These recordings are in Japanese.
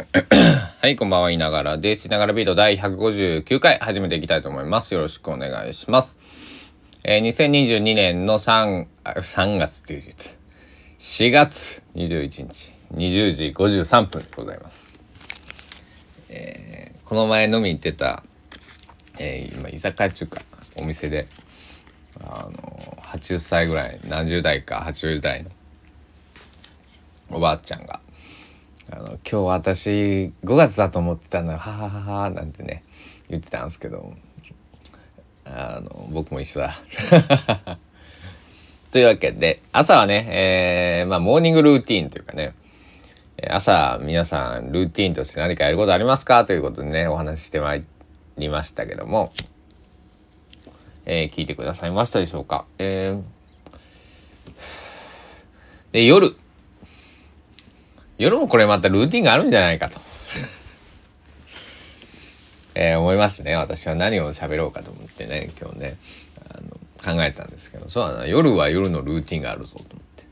はい、こんばんは、いながらです。いながらビート第159回始めていきたいと思います。よろしくお願いします。えー、2022年の3、3月っていう日、4月21日、20時53分でございます。えー、この前飲み行ってた、えー、今、居酒屋中華、お店で、あの、80歳ぐらい、何十代か80代のおばあちゃんが、あの今日私5月だと思ってたのよ。ははははなんてね言ってたんですけど。あの僕も一緒だ。というわけで朝はね、えー、まあモーニングルーティンというかね朝皆さんルーティンとして何かやることありますかということでねお話ししてまいりましたけども、えー、聞いてくださいましたでしょうか、えー、で夜。夜もこれまたルーティンがあるんじゃないかと えー、思いますね。私は何を喋ろうかと思ってね、今日ね、あの考えたんですけど、そうだな、夜は夜のルーティンがあるぞと思って。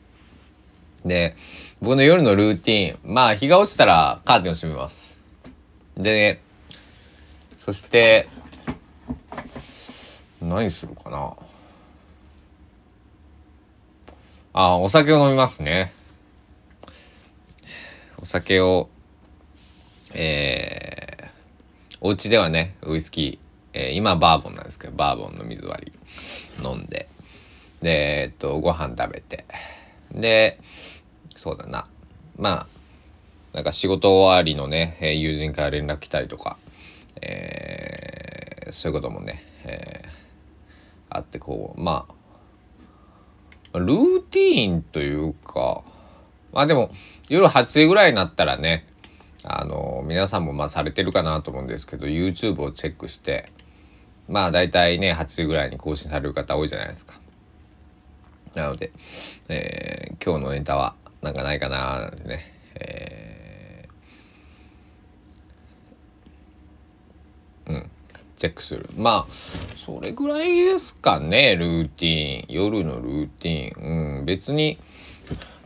で、僕の夜のルーティン、まあ日が落ちたらカーテンを閉めます。で、そして、何するかな。あ、お酒を飲みますね。お酒を、えー、お家ではね、ウイスキー、えー、今バーボンなんですけど、バーボンの水割り飲んで、で、えっと、ご飯食べて、で、そうだな、まあ、なんか仕事終わりのねえ、友人から連絡来たりとか、えー、そういうこともね、えー、あってこう、まあ、ルーティーンというか、まあでも、夜8時ぐらいになったらね、あの、皆さんもまあされてるかなと思うんですけど、YouTube をチェックして、まあ大体ね、8時ぐらいに更新される方多いじゃないですか。なので、えー、今日のネタはなんかないかななんてね、えー、うん、チェックする。まあ、それぐらいですかね、ルーティン。夜のルーティン。うん、別に、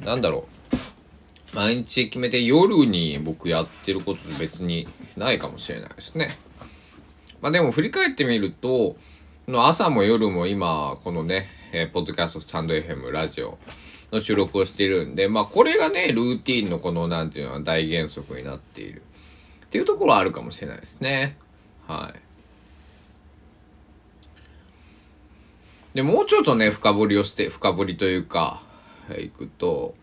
なんだろう。毎日決めて夜に僕やってること別にないかもしれないですね。まあでも振り返ってみると、の朝も夜も今、このね、えー、ポッドキャスト、スタンド FM、ラジオの収録をしてるんで、まあこれがね、ルーティンのこの、なんていうのは大原則になっている。っていうところはあるかもしれないですね。はい。で、もうちょっとね、深掘りをして、深掘りというか、はいいくと、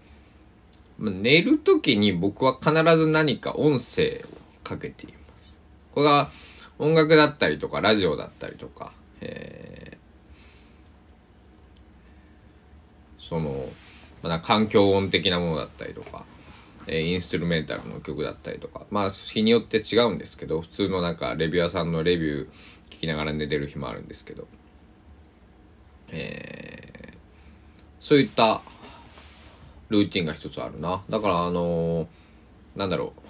寝る時に僕は必ず何か音声をかけています。これが音楽だったりとかラジオだったりとか、えー、その、まあ、環境音的なものだったりとか、えー、インストゥルメンタルの曲だったりとかまあ日によって違うんですけど普通のなんかレビュアーさんのレビュー聞きながら寝てる日もあるんですけど、えー、そういったルーティンが一つあるな。だからあのー、なんだろう。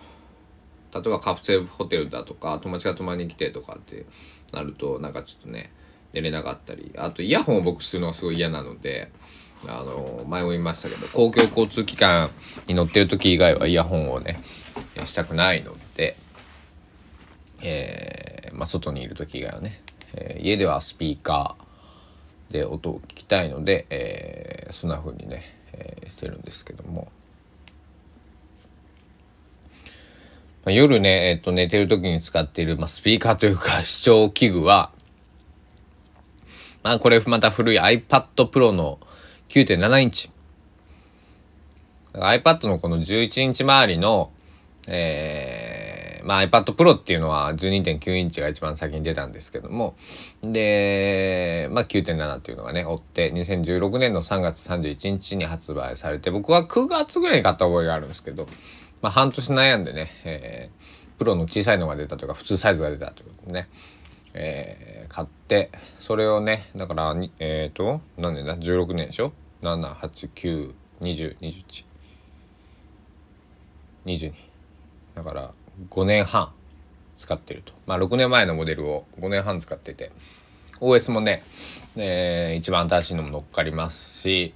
例えばカプセルホテルだとか、友達が泊まりに来てとかってなると、なんかちょっとね、寝れなかったり。あとイヤホンを僕するのがすごい嫌なので、あのー、前も言いましたけど、公共交通機関に乗ってる時以外はイヤホンをね、したくないので、えー、まあ外にいる時以外はね、えー、家ではスピーカーで音を聞きたいので、えー、そんな風にね、えー、してるんですけども、まあ、夜ね、えっ、と寝てる時に使っている、まあ、スピーカーというか 視聴器具はまあこれまた古い iPad Pro の9.7インチ。iPad のこの11インチ周りの、えーまあ iPad Pro っていうのは12.9インチが一番先に出たんですけども、で、まあ9.7っていうのがね、追って2016年の3月31日に発売されて、僕は9月ぐらいに買った覚えがあるんですけど、まあ半年悩んでね、えー、プロの小さいのが出たというか普通サイズが出たということでね、えー、買って、それをね、だから、えっ、ー、と、何年だ ?16 年でしょ ?7、8、9、20、21、22。だから、5年半使ってると。まあ6年前のモデルを5年半使ってて、OS もね、えー、一番新しいのも乗っかりますし、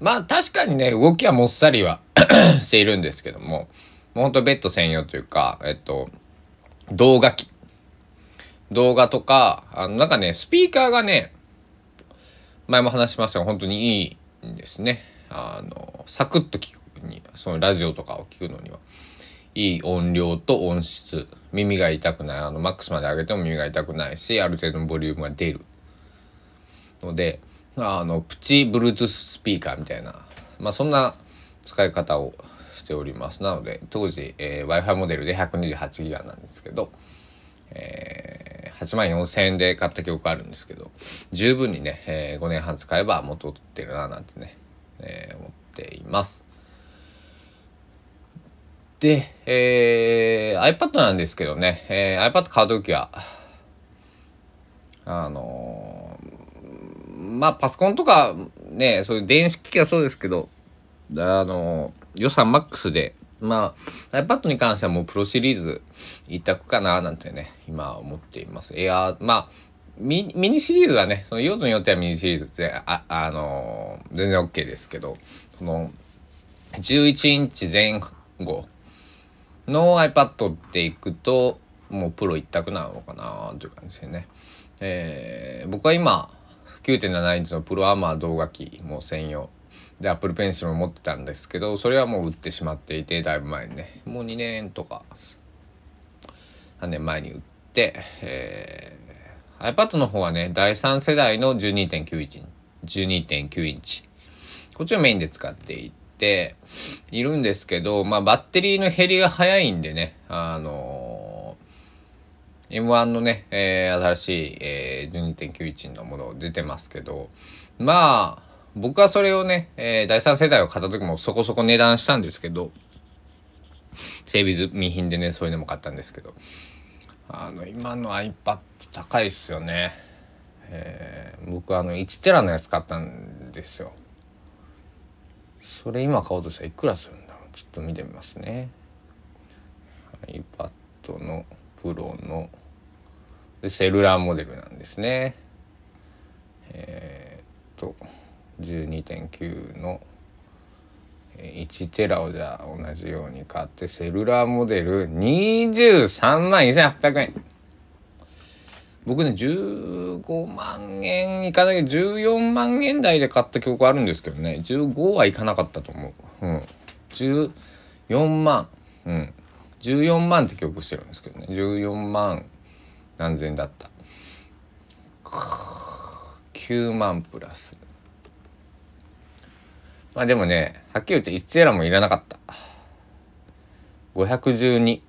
まあ確かにね、動きはもっさりは しているんですけども、もうほんとベッド専用というか、えっと、動画機。動画とか、あの、なんかね、スピーカーがね、前も話しましたが、本当にいいんですね。あの、サクッと聞くに、そのラジオとかを聞くのには。いい音量と音質。耳が痛くない。あの、マックスまで上げても耳が痛くないし、ある程度のボリュームが出る。ので、あの、プチ Bluetooth スピーカーみたいな、まあそんな使い方をしております。なので、当時、えー、Wi-Fi モデルで 128GB なんですけど、えー、8万4000円で買った記憶あるんですけど、十分にね、えー、5年半使えば元取ってるななんてね、えー、思っています。で、えー、iPad なんですけどね、えー、iPad 買うときは、あのー、まあパソコンとかね、そういう電子機器はそうですけど、あのー、予算マックスで、まあ iPad に関してはもうプロシリーズ一択かななんてね、今思っています。いやまあミミニシリーズはね、その用途によってはミニシリーズってあ、あのー、全然 OK ですけど、その11インチ前後の iPad っていくともうプロ一択なのかなという感じですね、えー、僕は今9.7インチのプロアーマー動画機もう専用。で Apple Pencil も持ってたんですけどそれはもう売ってしまっていてだいぶ前にね。もう2年とか3年前に売って、えー、iPad の方はね第3世代の12.9インチ12.9インチ。こっちをメインで使っていてているんですけど、まあ、バッテリーの減りが早いんでね、あのー、M1 のね、えー、新しい、えー、12.91のもの出てますけど、まあ、僕はそれをね、えー、第3世代を買った時もそこそこ値段したんですけど、整備済み品でね、そういうのも買ったんですけど、あの、今の iPad 高いっすよね。えー、僕あの1テラのやつ買ったんですよ。それ今買おうとしたらいくらするんだろう。ちょっと見てみますね。iPad のプロの。でセルラーモデルなんですね。えー、っと12.9の。1テラをじゃあ同じように買ってセルラーモデル23万2800円。僕ね15万円いかないけど14万円台で買った記憶あるんですけどね。15はいかなかったと思う。うん。14万。うん。14万って記憶してるんですけどね。14万何千円だった。9万プラス。まあでもねはっきり言って1テラもいらなかった。512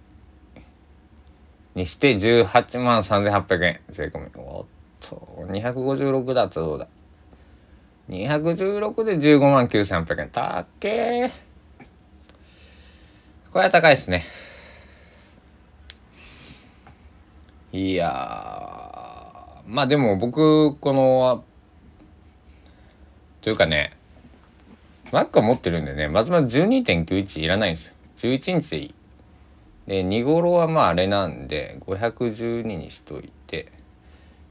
にして18万3800円。税込み。おっと。256だとどうだ？216で15万9800円。たっけこれは高いですね。いやまあでも僕このというかね Mac を持ってるんでねまずまず12.91いらないんですよ。11インチでいい。で2頃はまああれなんで512にしといて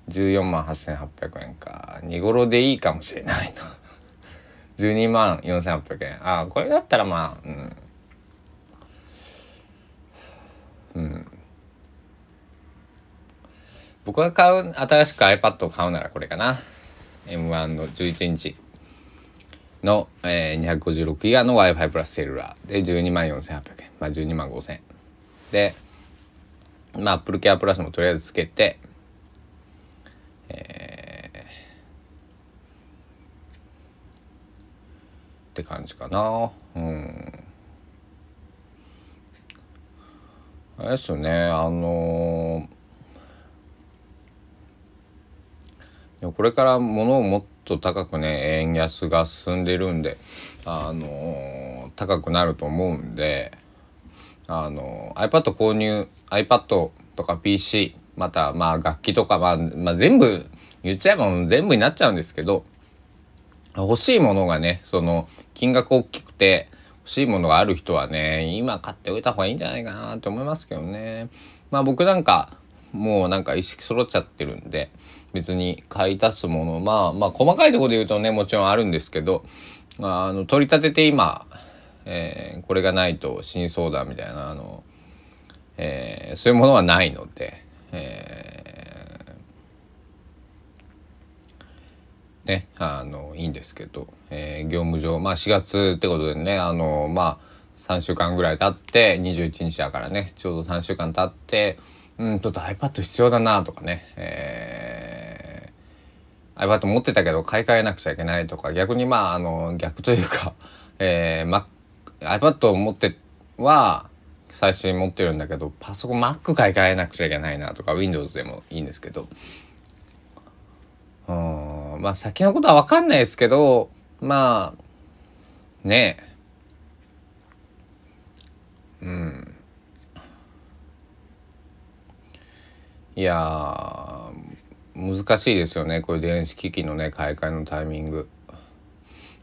14万8800円か。2頃でいいかもしれないと。12万4800円。ああこれだったらまあうん。うん。僕が買う新しく iPad を買うならこれかな。M1 の11インチの、えー、256ギガの Wi-Fi プラスセルラー。で12万4800円。まあ12万5000円でまあ Apple Care プラスもとりあえずつけてえー、って感じかな。うん。あれですよねあのー、これから物をもっと高くね円安が進んでるんであのー、高くなると思うんであの iPad 購入 iPad とか PC またまあ楽器とか、まあ、まあ全部言っちゃえば全部になっちゃうんですけど欲しいものがねその金額大きくて欲しいものがある人はね今買っておいた方がいいんじゃないかなって思いますけどね。まあ僕なんかもうなんか意識揃っちゃってるんで別に買い足すものまあまあ細かいとこで言うとねもちろんあるんですけどあの取り立てて今えー、これがないと死にそうだみたいなあの、えー、そういうものはないので、えー、ねあのいいんですけど、えー、業務上まあ4月ってことでねあのまあ3週間ぐらい経って21日だからねちょうど3週間経ってうんちょっと iPad 必要だなとかね、えー、iPad 持ってたけど買い替えなくちゃいけないとか逆にまああの逆というか、えー、Mac iPad を持っては最初に持ってるんだけどパソコン Mac 買い替えなくちゃいけないなとか Windows でもいいんですけど。うんまあ先のことは分かんないですけどまあね。えうん。いや難しいですよねこういう電子機器のね買い替えのタイミング。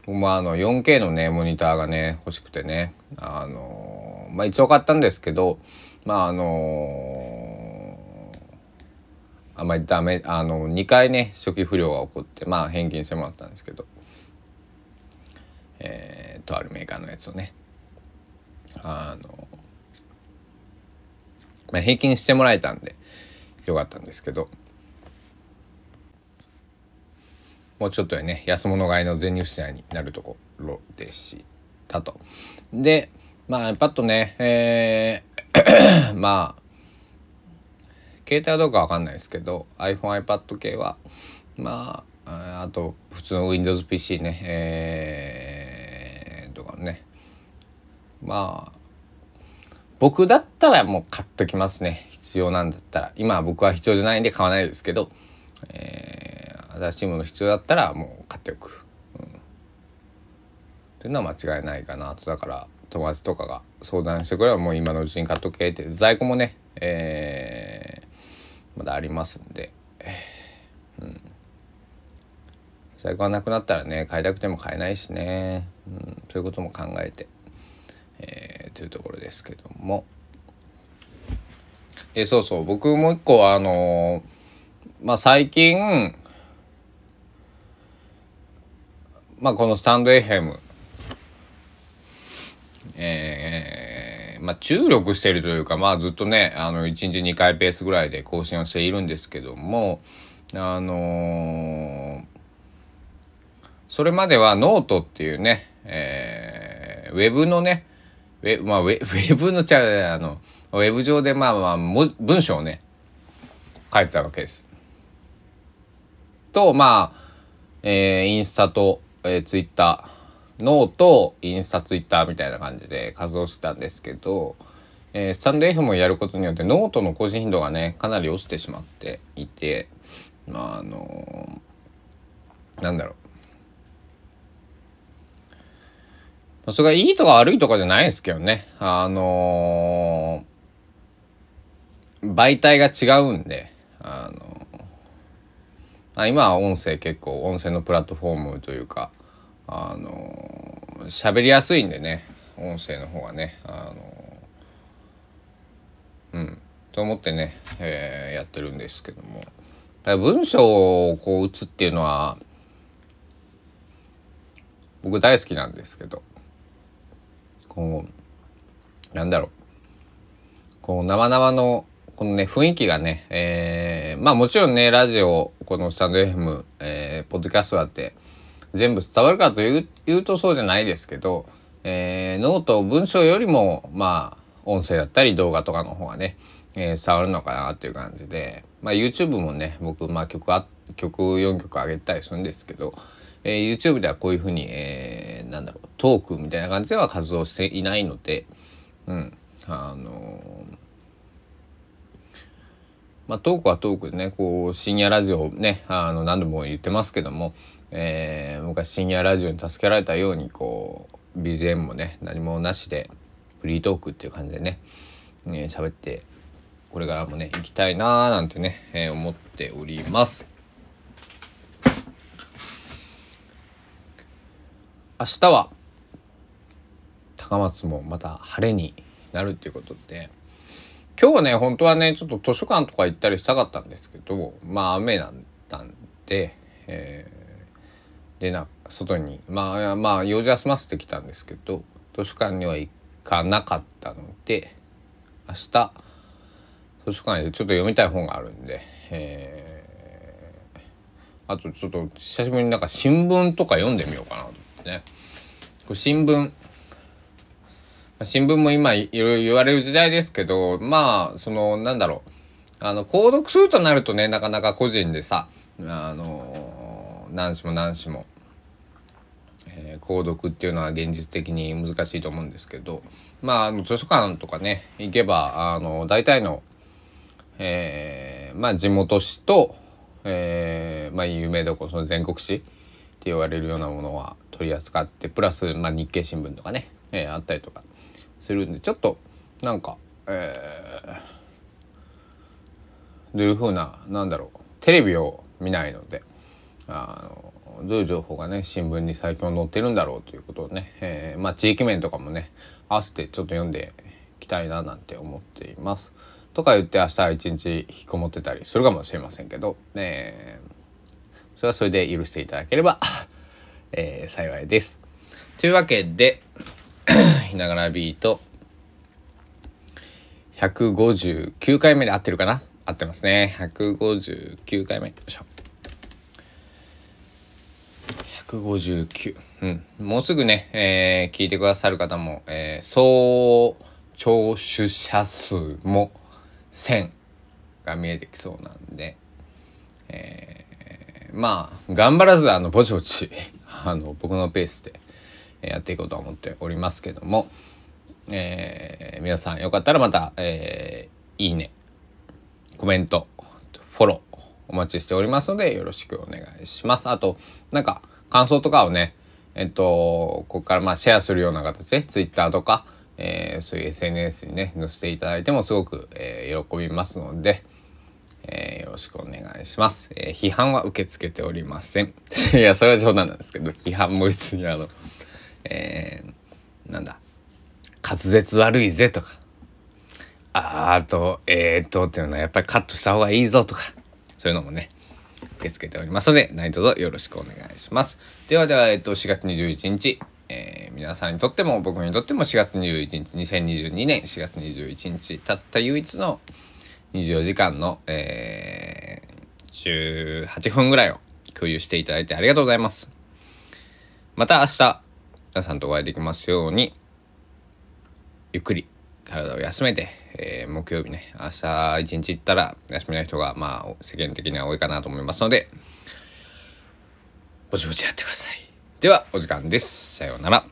まああの 4K のねモニターがね欲しくてね。あのまあ一応買ったんですけどまああのあんまりダメあの2回ね初期不良が起こってまあ返金してもらったんですけど。えー、とあるメーカーのやつをね。あのまあ、平均してもらえたんでよかったんですけど。もうちょっとでね安物買いの全入試合になるところでしたと。でまあパッとねえー まあ携帯はどうか分かんないですけど iPhoneiPad 系はまああと普通の WindowsPC ねえー、とかね。まあ僕だったらもう買っときますね。必要なんだったら。今は僕は必要じゃないんで買わないですけど、えー、新しいもの必要だったらもう買っておく、うん、っていうのは間違いないかなとだから友達とかが相談してくればもう今のうちに買っとけって在庫もね、えー、まだありますんで、うん、在庫がなくなったらね買いたくても買えないしね、うん、そういうことも考えて。えー、というところですけども。えそうそう。僕もう一個あのー、まあ最近まあこのスタンド FM えー、まあ注力しているというかまあずっとねあの1日2回ペースぐらいで更新をしているんですけどもあのー、それまではノートっていうね、えー、ウェブのねウェ,、まあ、ウェウェブのちゃあのウェブ上でまあまあ文章をね書いてたわけです。とまあ、えー、インスタと、えー、ツイッターノートインスタツイッターみたいな感じで活動してたんですけど、えー、 stand.fm もやることによってノートの更新頻度がねかなり落ちてしまっていてまああのー、なんだろうそれがいいとか悪いとかじゃないですけどね。あのー、媒体が違うんで、あのー、今は音声結構音声のプラットフォームというか、あの、喋りやすいんでね、音声の方がね、あのうん、と思ってね、えー、やってるんですけども。文章をこう打つっていうのは、僕大好きなんですけど、こうなんだろう。こう生々のこのね雰囲気がね、えー、まあもちろんねラジオこのスタンド FM、えー、ポッドキャストだって全部伝わるかといううとそうじゃないですけど、えー、ノート文章よりもまあ音声だったり動画とかの方がね、えー、伝わるのかなっていう感じで、まあ、YouTube もね僕、まあ曲あ曲4曲上げたりするんですけど、えー、YouTube ではこういうふうに、えー、なんだろうトークみたいな感じでは活動していないので、うん、あのー、まあ、トークはトークでねこう深夜ラジオねあの何度も言ってますけども、えー、昔深夜ラジオに助けられたようにこう BGM もね何もなしでフリートークっていう感じでねね喋ってこれからもね行きたいなーなんてね、えー、思っております。明日は高松もまた晴れになるっていうことで今日はね本当はねちょっと図書館とか行ったりしたかったんですけどまあ雨なんだんで、えー、でな外にまあまあ用事休ませてきたんですけど、図書館には行かなかったので明日図書館でちょっと読みたい本があるんで、えー、あとちょっと久しぶりになんか新聞とか読んでみようかなと思ってね。これ新聞新聞も今いろいろ言われる時代ですけどまあそのなんだろう。あの購読するとなるとねなかなか個人でさあの何しも何しも、えー、購読っていうのは現実的に難しいと思うんですけどまああの図書館とかね行けばあの大体の、えー、まあ地元紙と、えー、まあ有名どころその全国紙って言われるようなものは取り扱ってプラス、まあ、日経新聞とかね、えー、あったりとか。するんでちょっとなんか、えー、どういうふうななんだろうテレビを見ないのであのどういう情報がね新聞に最近載ってるんだろうということをね、えー、まあ地域面とかもね合わせてちょっと読んでいきたいななんて思っています。とか言って明日は一日引きこもってたりするかもしれませんけど、えー、それはそれで許していただければ えー、幸いです。というわけで ひながらビート。159回目で合ってるかな？合ってますね。159回目。よいしょ。159うん。もうすぐね、えー、聞いてくださる方も、えー、総聴取者数も1000が見えてきそうなんで、えー、まあ頑張らずあのぼちぼち あの僕のペースでやっていこうと思っておりますけども、えー、皆さんよかったらまた、えー、いいねコメントフォローお待ちしておりますのでよろしくお願いします。あとなんか感想とかをねえっとここからまあシェアするような形で Twitter とか、えー、そういう SNS にね載せていただいてもすごく、えー、喜びますので。えー、よろしくお願いします、えー、批判は受け付けておりません いやそれは冗談なんですけど批判も別にあのえー、なんだ？滑舌悪いぜとか。あーとえーとっていうのはやっぱりカットした方がいいぞとか。そういうのもね受け付けておりますので何卒よろしくお願いします。ではでは、えっと、4月21日、えー、皆さんにとっても僕にとっても4月21日2022年4月21日たった唯一の24時間の、えー、18分ぐらいを共有していただいてありがとうございます。また明日、皆さんとお会いできますように、ゆっくり体を休めて、えー、木曜日ね、明日一日行ったら休みの人が、まあ、世間的には多いかなと思いますので、ぼちぼちやってください。では、お時間です。さようなら。